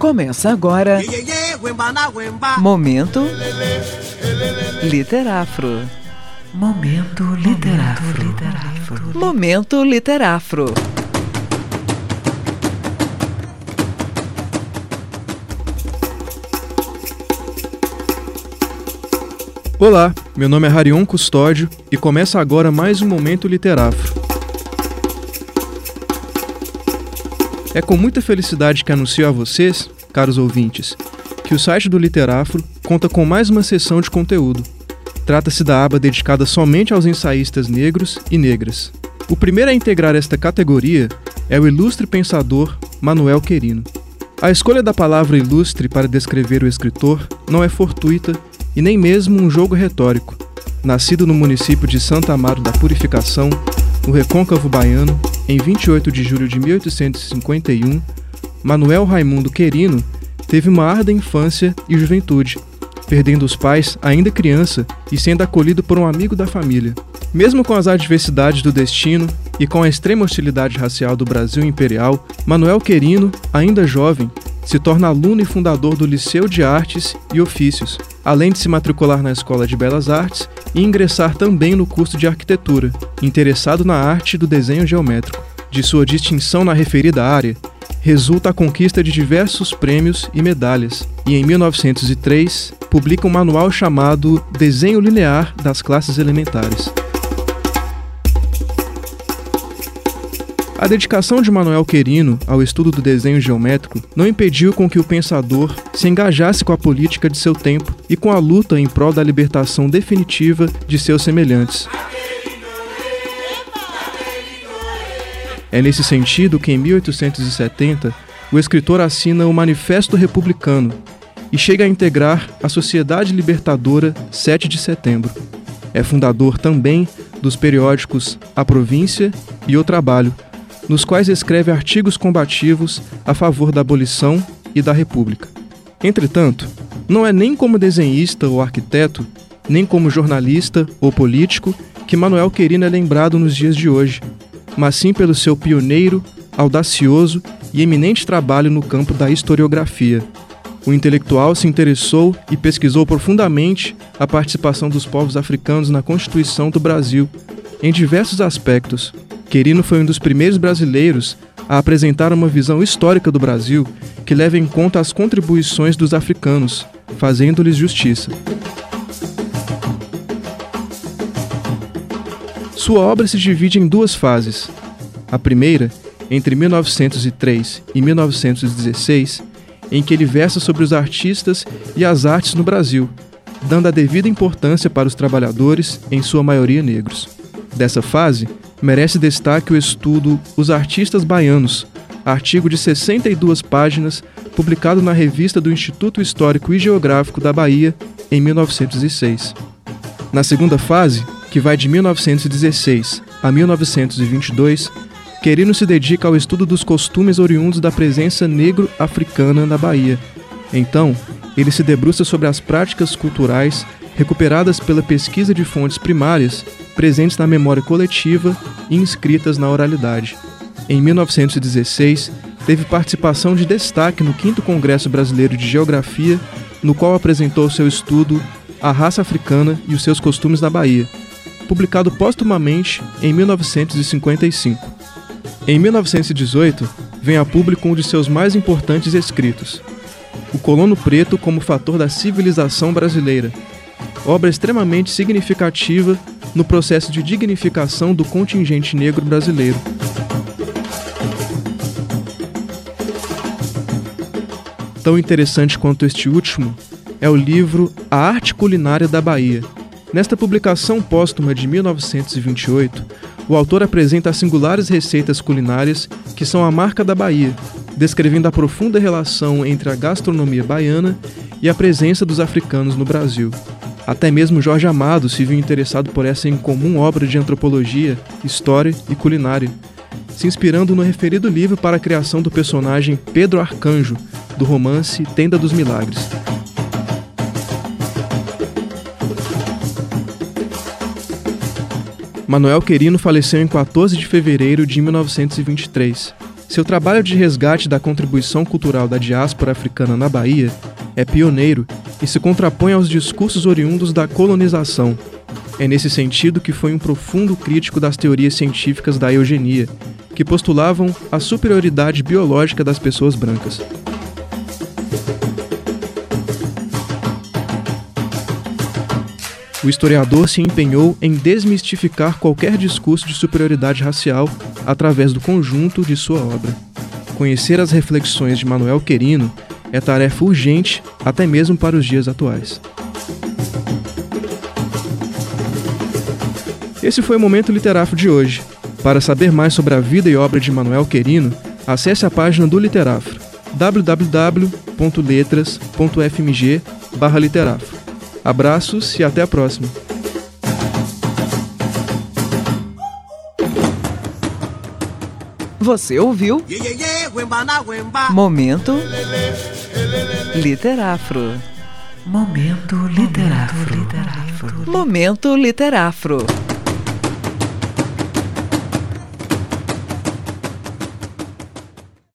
Começa agora. Momento Literafro. Momento Literafro. Momento Literafro. Olá, meu nome é Harion Custódio e começa agora mais um Momento Literafro. É com muita felicidade que anuncio a vocês, caros ouvintes, que o site do Literafro conta com mais uma sessão de conteúdo. Trata-se da aba dedicada somente aos ensaístas negros e negras. O primeiro a integrar esta categoria é o ilustre pensador Manuel Querino. A escolha da palavra ilustre para descrever o escritor não é fortuita e nem mesmo um jogo retórico. Nascido no município de Santa Amaro da Purificação, no recôncavo baiano, em 28 de julho de 1851, Manuel Raimundo Querino teve uma árda infância e juventude, perdendo os pais ainda criança e sendo acolhido por um amigo da família. Mesmo com as adversidades do destino e com a extrema hostilidade racial do Brasil imperial, Manuel Querino, ainda jovem, se torna aluno e fundador do Liceu de Artes e Ofícios, além de se matricular na Escola de Belas Artes e ingressar também no curso de Arquitetura, interessado na arte do desenho geométrico. De sua distinção na referida área, resulta a conquista de diversos prêmios e medalhas, e em 1903 publica um manual chamado Desenho Linear das Classes Elementares. A dedicação de Manuel Querino ao estudo do desenho geométrico não impediu com que o pensador se engajasse com a política de seu tempo e com a luta em prol da libertação definitiva de seus semelhantes. É nesse sentido que, em 1870, o escritor assina o Manifesto Republicano e chega a integrar a Sociedade Libertadora 7 de Setembro. É fundador também dos periódicos A Província e O Trabalho, nos quais escreve artigos combativos a favor da abolição e da República. Entretanto, não é nem como desenhista ou arquiteto, nem como jornalista ou político que Manuel Querino é lembrado nos dias de hoje, mas sim pelo seu pioneiro, audacioso e eminente trabalho no campo da historiografia. O intelectual se interessou e pesquisou profundamente a participação dos povos africanos na Constituição do Brasil, em diversos aspectos, Querino foi um dos primeiros brasileiros a apresentar uma visão histórica do Brasil que leva em conta as contribuições dos africanos, fazendo-lhes justiça. Sua obra se divide em duas fases. A primeira, entre 1903 e 1916, em que ele versa sobre os artistas e as artes no Brasil, dando a devida importância para os trabalhadores, em sua maioria negros. Dessa fase, merece destaque o estudo Os Artistas Baianos, artigo de 62 páginas, publicado na revista do Instituto Histórico e Geográfico da Bahia em 1906. Na segunda fase, que vai de 1916 a 1922, Querino se dedica ao estudo dos costumes oriundos da presença negro-africana na Bahia. Então, ele se debruça sobre as práticas culturais recuperadas pela pesquisa de fontes primárias presentes na memória coletiva e inscritas na oralidade. Em 1916, teve participação de destaque no 5 Congresso Brasileiro de Geografia, no qual apresentou seu estudo A Raça Africana e os seus Costumes na Bahia, publicado póstumamente em 1955. Em 1918, vem a público um de seus mais importantes escritos, O Colono Preto como Fator da Civilização Brasileira, obra extremamente significativa no processo de dignificação do contingente negro brasileiro. Tão interessante quanto este último é o livro A Arte Culinária da Bahia. Nesta publicação póstuma de 1928, o autor apresenta as singulares receitas culinárias que são a marca da Bahia, descrevendo a profunda relação entre a gastronomia baiana e a presença dos africanos no Brasil. Até mesmo Jorge Amado se viu interessado por essa incomum obra de antropologia, história e culinária, se inspirando no referido livro para a criação do personagem Pedro Arcanjo, do romance Tenda dos Milagres. Manuel Querino faleceu em 14 de fevereiro de 1923. Seu trabalho de resgate da contribuição cultural da diáspora africana na Bahia é pioneiro e se contrapõe aos discursos oriundos da colonização. É nesse sentido que foi um profundo crítico das teorias científicas da eugenia, que postulavam a superioridade biológica das pessoas brancas. O historiador se empenhou em desmistificar qualquer discurso de superioridade racial através do conjunto de sua obra. Conhecer as reflexões de Manuel Querino é tarefa urgente até mesmo para os dias atuais. Esse foi o Momento Literário de hoje. Para saber mais sobre a vida e obra de Manuel Querino, acesse a página do Literafro www.letras.fmg/literafro. Abraços e até a próxima. Você ouviu? Momento Literafro. Momento Literafro. Momento Literafro.